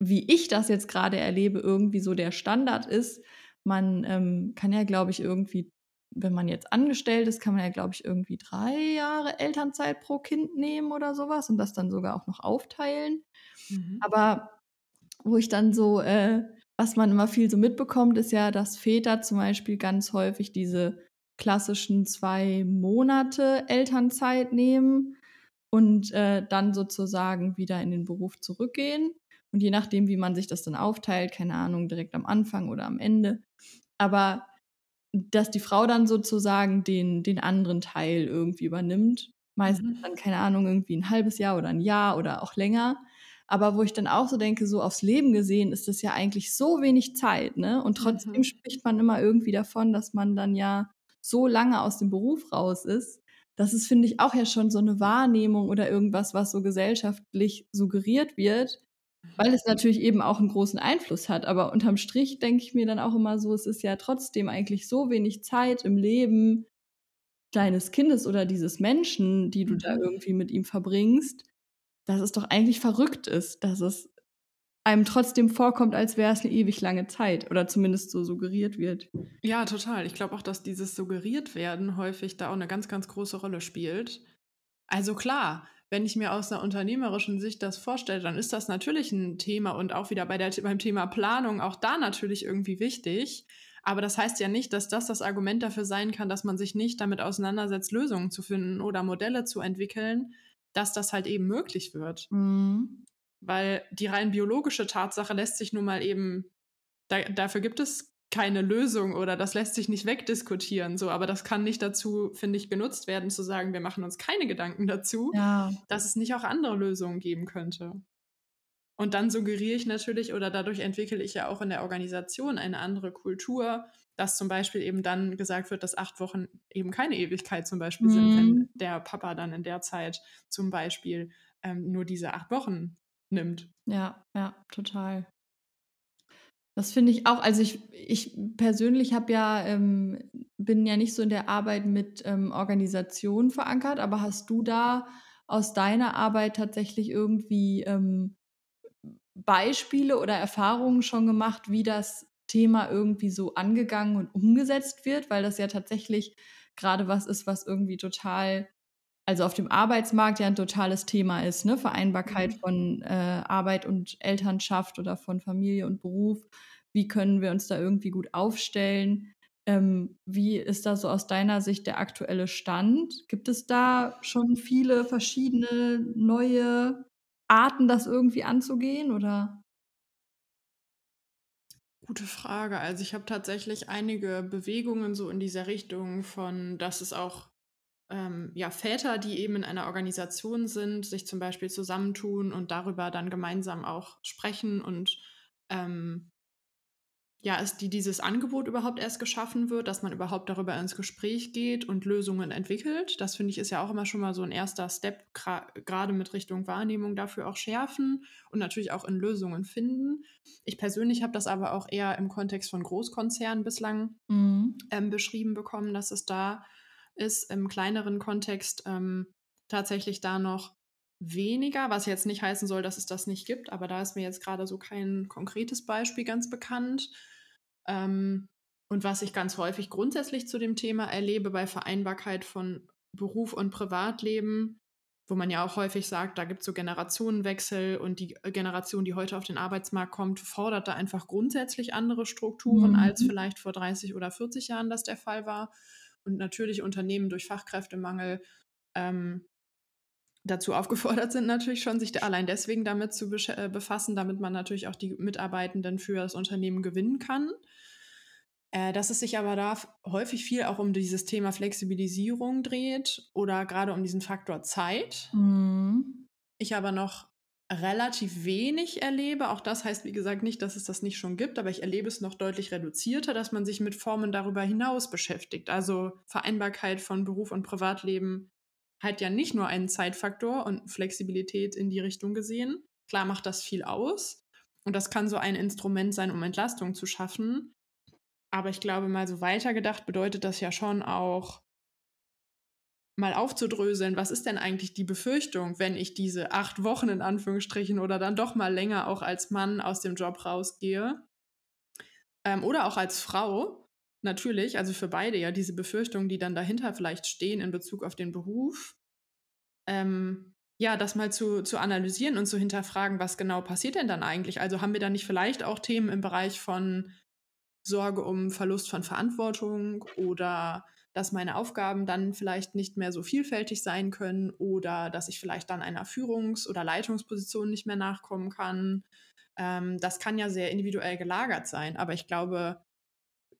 wie ich das jetzt gerade erlebe, irgendwie so der Standard ist. Man ähm, kann ja, glaube ich, irgendwie, wenn man jetzt angestellt ist, kann man ja, glaube ich, irgendwie drei Jahre Elternzeit pro Kind nehmen oder sowas und das dann sogar auch noch aufteilen. Mhm. Aber wo ich dann so, äh, was man immer viel so mitbekommt, ist ja, dass Väter zum Beispiel ganz häufig diese klassischen zwei Monate Elternzeit nehmen und äh, dann sozusagen wieder in den Beruf zurückgehen. Und je nachdem, wie man sich das dann aufteilt, keine Ahnung, direkt am Anfang oder am Ende. Aber dass die Frau dann sozusagen den, den anderen Teil irgendwie übernimmt. Meistens mhm. dann, keine Ahnung, irgendwie ein halbes Jahr oder ein Jahr oder auch länger. Aber wo ich dann auch so denke, so aufs Leben gesehen ist das ja eigentlich so wenig Zeit, ne? Und trotzdem mhm. spricht man immer irgendwie davon, dass man dann ja so lange aus dem Beruf raus ist. Das ist, finde ich, auch ja schon so eine Wahrnehmung oder irgendwas, was so gesellschaftlich suggeriert wird, weil es natürlich eben auch einen großen Einfluss hat. Aber unterm Strich denke ich mir dann auch immer so, es ist ja trotzdem eigentlich so wenig Zeit im Leben deines Kindes oder dieses Menschen, die du da mhm. irgendwie mit ihm verbringst, dass es doch eigentlich verrückt ist, dass es einem trotzdem vorkommt, als wäre es eine ewig lange Zeit oder zumindest so suggeriert wird. Ja, total. Ich glaube auch, dass dieses suggeriert werden häufig da auch eine ganz, ganz große Rolle spielt. Also klar, wenn ich mir aus einer unternehmerischen Sicht das vorstelle, dann ist das natürlich ein Thema und auch wieder bei der, beim Thema Planung auch da natürlich irgendwie wichtig. Aber das heißt ja nicht, dass das das Argument dafür sein kann, dass man sich nicht damit auseinandersetzt, Lösungen zu finden oder Modelle zu entwickeln, dass das halt eben möglich wird. Mhm. Weil die rein biologische Tatsache lässt sich nun mal eben, da, dafür gibt es keine Lösung oder das lässt sich nicht wegdiskutieren. So, aber das kann nicht dazu, finde ich, genutzt werden, zu sagen, wir machen uns keine Gedanken dazu, ja. dass es nicht auch andere Lösungen geben könnte. Und dann suggeriere ich natürlich oder dadurch entwickle ich ja auch in der Organisation eine andere Kultur, dass zum Beispiel eben dann gesagt wird, dass acht Wochen eben keine Ewigkeit zum Beispiel mhm. sind, wenn mhm. der Papa dann in der Zeit zum Beispiel ähm, nur diese acht Wochen nimmt. Ja, ja, total. Das finde ich auch, also ich, ich persönlich habe ja, ähm, bin ja nicht so in der Arbeit mit ähm, Organisationen verankert, aber hast du da aus deiner Arbeit tatsächlich irgendwie ähm, Beispiele oder Erfahrungen schon gemacht, wie das Thema irgendwie so angegangen und umgesetzt wird, weil das ja tatsächlich gerade was ist, was irgendwie total, also auf dem Arbeitsmarkt ja ein totales Thema ist, ne? Vereinbarkeit mhm. von äh, Arbeit und Elternschaft oder von Familie und Beruf. Wie können wir uns da irgendwie gut aufstellen? Ähm, wie ist da so aus deiner Sicht der aktuelle Stand? Gibt es da schon viele verschiedene neue Arten, das irgendwie anzugehen oder? Gute Frage. Also ich habe tatsächlich einige Bewegungen so in dieser Richtung von, dass es auch ähm, ja, Väter, die eben in einer Organisation sind, sich zum Beispiel zusammentun und darüber dann gemeinsam auch sprechen und ähm, ja, ist die dieses Angebot überhaupt erst geschaffen wird, dass man überhaupt darüber ins Gespräch geht und Lösungen entwickelt. Das finde ich ist ja auch immer schon mal so ein erster Step, gerade mit Richtung Wahrnehmung dafür auch schärfen und natürlich auch in Lösungen finden. Ich persönlich habe das aber auch eher im Kontext von Großkonzernen bislang mhm. ähm, beschrieben bekommen, dass es da ist, im kleineren Kontext ähm, tatsächlich da noch weniger, was jetzt nicht heißen soll, dass es das nicht gibt, aber da ist mir jetzt gerade so kein konkretes Beispiel ganz bekannt. Ähm, und was ich ganz häufig grundsätzlich zu dem Thema erlebe bei Vereinbarkeit von Beruf und Privatleben, wo man ja auch häufig sagt, da gibt es so Generationenwechsel und die Generation, die heute auf den Arbeitsmarkt kommt, fordert da einfach grundsätzlich andere Strukturen, mhm. als vielleicht vor 30 oder 40 Jahren das der Fall war. Und natürlich Unternehmen durch Fachkräftemangel ähm, dazu aufgefordert sind, natürlich schon, sich allein deswegen damit zu äh, befassen, damit man natürlich auch die Mitarbeitenden für das Unternehmen gewinnen kann. Äh, dass es sich aber da häufig viel auch um dieses Thema Flexibilisierung dreht oder gerade um diesen Faktor Zeit. Mhm. Ich aber noch relativ wenig erlebe. Auch das heißt, wie gesagt, nicht, dass es das nicht schon gibt, aber ich erlebe es noch deutlich reduzierter, dass man sich mit Formen darüber hinaus beschäftigt. Also Vereinbarkeit von Beruf und Privatleben halt ja nicht nur einen Zeitfaktor und Flexibilität in die Richtung gesehen. Klar macht das viel aus und das kann so ein Instrument sein, um Entlastung zu schaffen. Aber ich glaube, mal so weitergedacht bedeutet das ja schon auch, mal aufzudröseln, was ist denn eigentlich die Befürchtung, wenn ich diese acht Wochen in Anführungsstrichen oder dann doch mal länger auch als Mann aus dem Job rausgehe ähm, oder auch als Frau, natürlich, also für beide ja diese Befürchtungen, die dann dahinter vielleicht stehen in Bezug auf den Beruf, ähm, ja, das mal zu, zu analysieren und zu hinterfragen, was genau passiert denn dann eigentlich? Also haben wir da nicht vielleicht auch Themen im Bereich von Sorge um Verlust von Verantwortung oder dass meine Aufgaben dann vielleicht nicht mehr so vielfältig sein können oder dass ich vielleicht dann einer Führungs- oder Leitungsposition nicht mehr nachkommen kann. Ähm, das kann ja sehr individuell gelagert sein, aber ich glaube,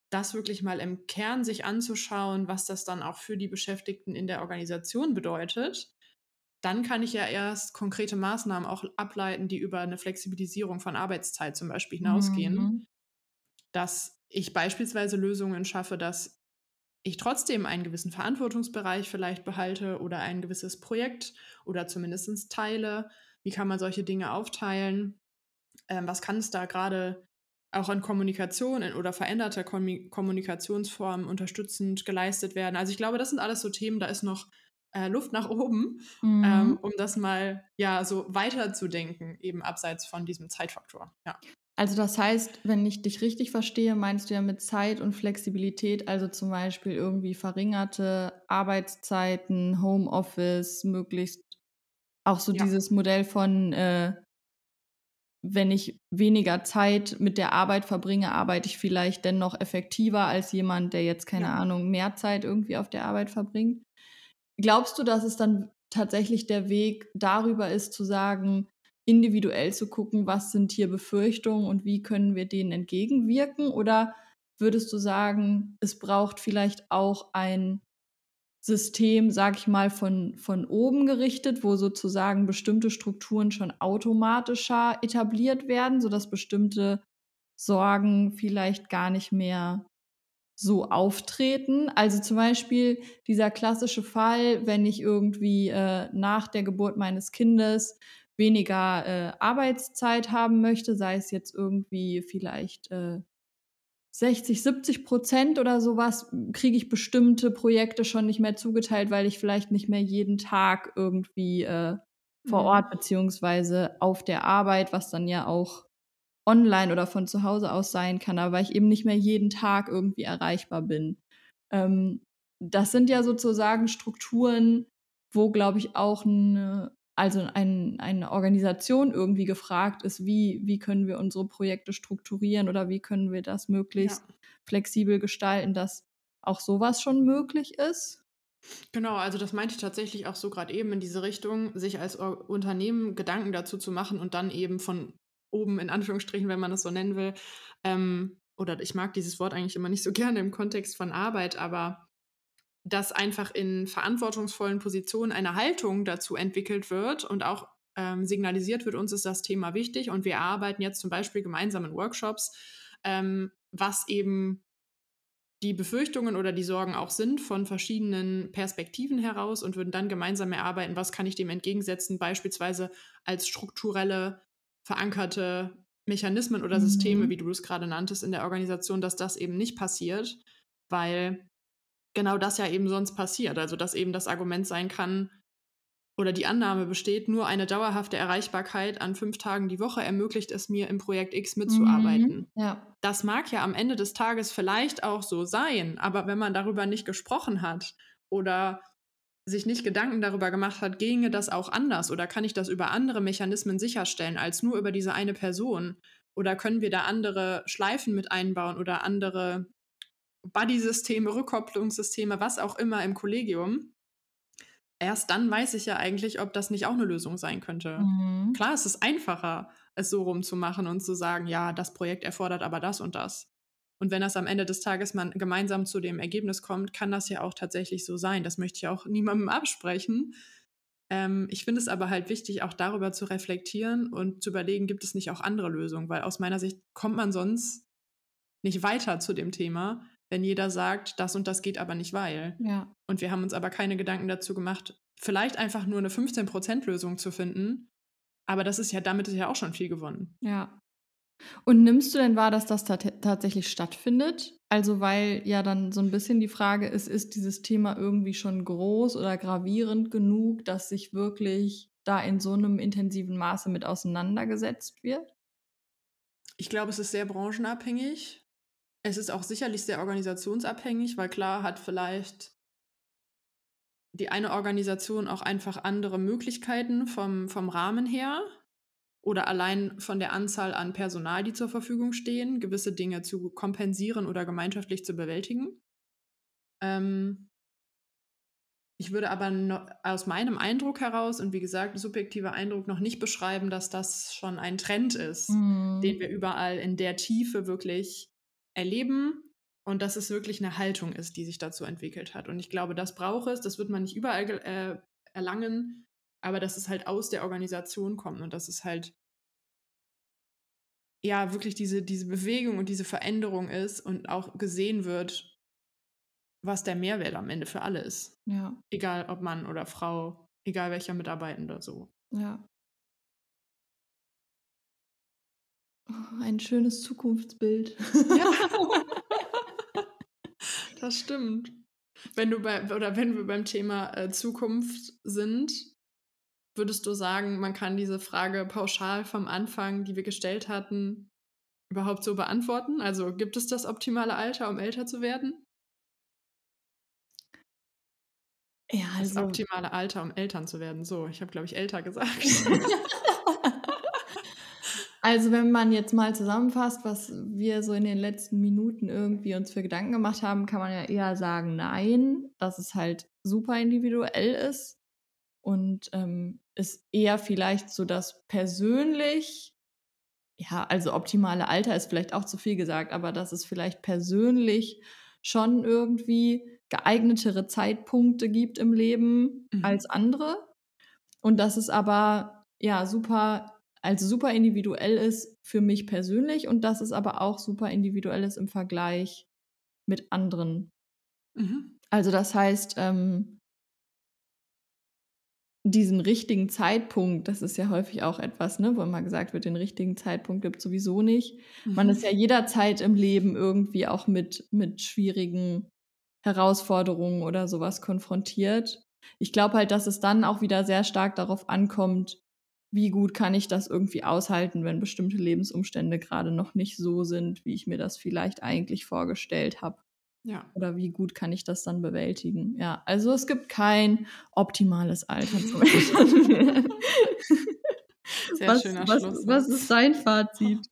das wirklich mal im Kern sich anzuschauen, was das dann auch für die Beschäftigten in der Organisation bedeutet, dann kann ich ja erst konkrete Maßnahmen auch ableiten, die über eine Flexibilisierung von Arbeitszeit zum Beispiel hinausgehen. Mhm. Dass ich beispielsweise Lösungen schaffe, dass ich trotzdem einen gewissen Verantwortungsbereich vielleicht behalte oder ein gewisses Projekt oder zumindest teile. Wie kann man solche Dinge aufteilen? Ähm, was kann es da gerade auch an Kommunikation oder veränderter Kommunikationsformen unterstützend geleistet werden? Also ich glaube, das sind alles so Themen, da ist noch äh, Luft nach oben, mhm. ähm, um das mal ja so weiterzudenken, eben abseits von diesem Zeitfaktor. Ja. Also das heißt, wenn ich dich richtig verstehe, meinst du ja mit Zeit und Flexibilität, also zum Beispiel irgendwie verringerte Arbeitszeiten, Homeoffice, möglichst auch so ja. dieses Modell von, äh, wenn ich weniger Zeit mit der Arbeit verbringe, arbeite ich vielleicht dennoch effektiver als jemand, der jetzt keine ja. Ahnung mehr Zeit irgendwie auf der Arbeit verbringt. Glaubst du, dass es dann tatsächlich der Weg darüber ist, zu sagen, individuell zu gucken, was sind hier Befürchtungen und wie können wir denen entgegenwirken? Oder würdest du sagen, es braucht vielleicht auch ein System, sag ich mal, von, von oben gerichtet, wo sozusagen bestimmte Strukturen schon automatischer etabliert werden, sodass bestimmte Sorgen vielleicht gar nicht mehr so auftreten. Also zum Beispiel dieser klassische Fall, wenn ich irgendwie äh, nach der Geburt meines Kindes weniger äh, Arbeitszeit haben möchte, sei es jetzt irgendwie vielleicht äh, 60, 70 Prozent oder sowas, kriege ich bestimmte Projekte schon nicht mehr zugeteilt, weil ich vielleicht nicht mehr jeden Tag irgendwie äh, vor mhm. Ort beziehungsweise auf der Arbeit, was dann ja auch online oder von zu Hause aus sein kann, aber weil ich eben nicht mehr jeden Tag irgendwie erreichbar bin. Ähm, das sind ja sozusagen Strukturen, wo, glaube ich, auch eine also ein, eine Organisation irgendwie gefragt ist, wie, wie können wir unsere Projekte strukturieren oder wie können wir das möglichst ja. flexibel gestalten, dass auch sowas schon möglich ist. Genau, also das meinte ich tatsächlich auch so gerade eben in diese Richtung, sich als Unternehmen Gedanken dazu zu machen und dann eben von oben in Anführungsstrichen, wenn man das so nennen will, ähm, oder ich mag dieses Wort eigentlich immer nicht so (laughs) gerne im Kontext von Arbeit, aber dass einfach in verantwortungsvollen Positionen eine Haltung dazu entwickelt wird und auch ähm, signalisiert wird, uns ist das Thema wichtig und wir arbeiten jetzt zum Beispiel gemeinsam in Workshops, ähm, was eben die Befürchtungen oder die Sorgen auch sind von verschiedenen Perspektiven heraus und würden dann gemeinsam erarbeiten, was kann ich dem entgegensetzen, beispielsweise als strukturelle, verankerte Mechanismen oder Systeme, mhm. wie du es gerade nanntest, in der Organisation, dass das eben nicht passiert, weil genau das ja eben sonst passiert. Also dass eben das Argument sein kann oder die Annahme besteht, nur eine dauerhafte Erreichbarkeit an fünf Tagen die Woche ermöglicht es mir, im Projekt X mitzuarbeiten. Mhm, ja. Das mag ja am Ende des Tages vielleicht auch so sein, aber wenn man darüber nicht gesprochen hat oder sich nicht Gedanken darüber gemacht hat, ginge das auch anders oder kann ich das über andere Mechanismen sicherstellen als nur über diese eine Person? Oder können wir da andere Schleifen mit einbauen oder andere Buddy-Systeme, Rückkopplungssysteme, was auch immer im Kollegium. Erst dann weiß ich ja eigentlich, ob das nicht auch eine Lösung sein könnte. Mhm. Klar, es ist einfacher, es so rumzumachen und zu sagen, ja, das Projekt erfordert aber das und das. Und wenn das am Ende des Tages man gemeinsam zu dem Ergebnis kommt, kann das ja auch tatsächlich so sein. Das möchte ich auch niemandem absprechen. Ähm, ich finde es aber halt wichtig, auch darüber zu reflektieren und zu überlegen, gibt es nicht auch andere Lösungen? Weil aus meiner Sicht kommt man sonst nicht weiter zu dem Thema, wenn jeder sagt, das und das geht aber nicht, weil. Ja. Und wir haben uns aber keine Gedanken dazu gemacht, vielleicht einfach nur eine 15%-Lösung zu finden. Aber das ist ja, damit ist ja auch schon viel gewonnen. Ja. Und nimmst du denn wahr, dass das tatsächlich stattfindet? Also, weil ja dann so ein bisschen die Frage ist, ist dieses Thema irgendwie schon groß oder gravierend genug, dass sich wirklich da in so einem intensiven Maße mit auseinandergesetzt wird? Ich glaube, es ist sehr branchenabhängig. Es ist auch sicherlich sehr organisationsabhängig, weil klar hat vielleicht die eine Organisation auch einfach andere Möglichkeiten vom, vom Rahmen her oder allein von der Anzahl an Personal, die zur Verfügung stehen, gewisse Dinge zu kompensieren oder gemeinschaftlich zu bewältigen. Ähm ich würde aber no aus meinem Eindruck heraus und wie gesagt, subjektiver Eindruck noch nicht beschreiben, dass das schon ein Trend ist, mhm. den wir überall in der Tiefe wirklich erleben und dass es wirklich eine Haltung ist, die sich dazu entwickelt hat. Und ich glaube, das braucht es, das wird man nicht überall äh, erlangen, aber dass es halt aus der Organisation kommt und dass es halt ja wirklich diese, diese Bewegung und diese Veränderung ist und auch gesehen wird, was der Mehrwert am Ende für alle ist. Ja. Egal ob Mann oder Frau, egal welcher Mitarbeitende so. Ja. Oh, ein schönes Zukunftsbild. Ja. (laughs) das stimmt. Wenn du bei, oder wenn wir beim Thema äh, Zukunft sind, würdest du sagen, man kann diese Frage pauschal vom Anfang, die wir gestellt hatten, überhaupt so beantworten? Also gibt es das optimale Alter, um älter zu werden? Ja, also. Das optimale Alter, um Eltern zu werden. So, ich habe, glaube ich, älter gesagt. (laughs) (laughs) also, wenn man jetzt mal zusammenfasst, was wir so in den letzten Minuten irgendwie uns für Gedanken gemacht haben, kann man ja eher sagen, nein, dass es halt super individuell ist und ähm, ist eher vielleicht so, dass persönlich, ja, also optimale Alter ist vielleicht auch zu viel gesagt, aber dass es vielleicht persönlich schon irgendwie geeignetere Zeitpunkte gibt im Leben mhm. als andere. Und dass es aber ja super, also super individuell ist für mich persönlich und dass es aber auch super individuell ist im Vergleich mit anderen. Mhm. Also das heißt, ähm, diesen richtigen Zeitpunkt, das ist ja häufig auch etwas, ne, wo immer gesagt wird, den richtigen Zeitpunkt gibt es sowieso nicht. Mhm. Man ist ja jederzeit im Leben irgendwie auch mit, mit schwierigen Herausforderungen oder sowas konfrontiert. Ich glaube halt, dass es dann auch wieder sehr stark darauf ankommt, wie gut kann ich das irgendwie aushalten, wenn bestimmte Lebensumstände gerade noch nicht so sind, wie ich mir das vielleicht eigentlich vorgestellt habe. Ja. Oder wie gut kann ich das dann bewältigen? Ja, also es gibt kein optimales Alter zum (laughs) Eltern Sehr was, schöner was, Schluss. Was ist dein Fazit?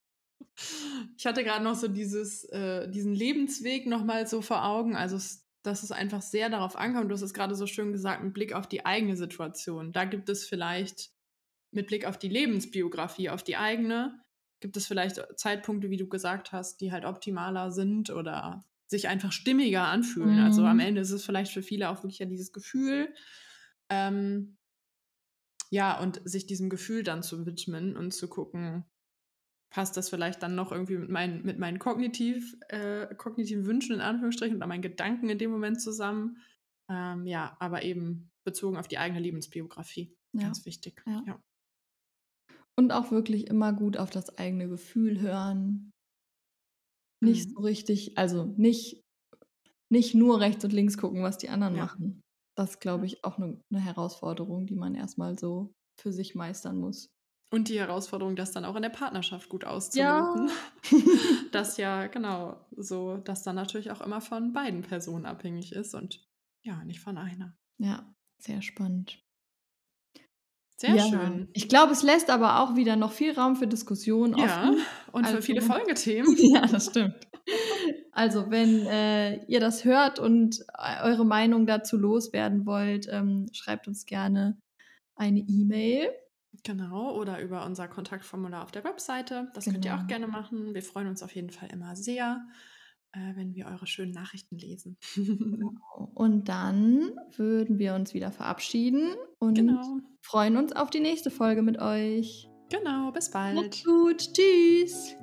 Ich hatte gerade noch so dieses, äh, diesen Lebensweg nochmal so vor Augen. Also, dass es einfach sehr darauf ankommt. Du hast es gerade so schön gesagt, mit Blick auf die eigene Situation. Da gibt es vielleicht mit Blick auf die Lebensbiografie, auf die eigene, gibt es vielleicht Zeitpunkte, wie du gesagt hast, die halt optimaler sind oder sich einfach stimmiger anfühlen. Mhm. Also am mhm. Ende ist es vielleicht für viele auch wirklich ja dieses Gefühl. Ähm, ja, und sich diesem Gefühl dann zu widmen und zu gucken, passt das vielleicht dann noch irgendwie mit meinen, mit meinen kognitiv, äh, kognitiven Wünschen in Anführungsstrichen oder meinen Gedanken in dem Moment zusammen. Ähm, ja, aber eben bezogen auf die eigene Lebensbiografie. Ja. Ganz wichtig. Ja. ja. Und auch wirklich immer gut auf das eigene Gefühl hören. Nicht mhm. so richtig, also nicht, nicht nur rechts und links gucken, was die anderen ja. machen. Das ist, glaube ich, auch eine ne Herausforderung, die man erstmal so für sich meistern muss. Und die Herausforderung, das dann auch in der Partnerschaft gut auszuloten. Ja. (laughs) das ja, genau, so, dass dann natürlich auch immer von beiden Personen abhängig ist und ja, nicht von einer. Ja, sehr spannend. Sehr ja. schön. Ich glaube, es lässt aber auch wieder noch viel Raum für Diskussionen ja, offen. und also, für viele Folgethemen. (laughs) ja, das stimmt. Also, wenn äh, ihr das hört und eure Meinung dazu loswerden wollt, ähm, schreibt uns gerne eine E-Mail Genau, oder über unser Kontaktformular auf der Webseite. Das genau. könnt ihr auch genau. gerne machen. Wir freuen uns auf jeden Fall immer sehr, äh, wenn wir eure schönen Nachrichten lesen. (laughs) genau. Und dann würden wir uns wieder verabschieden und genau. freuen uns auf die nächste Folge mit euch. Genau, bis bald. Macht's gut. Tschüss.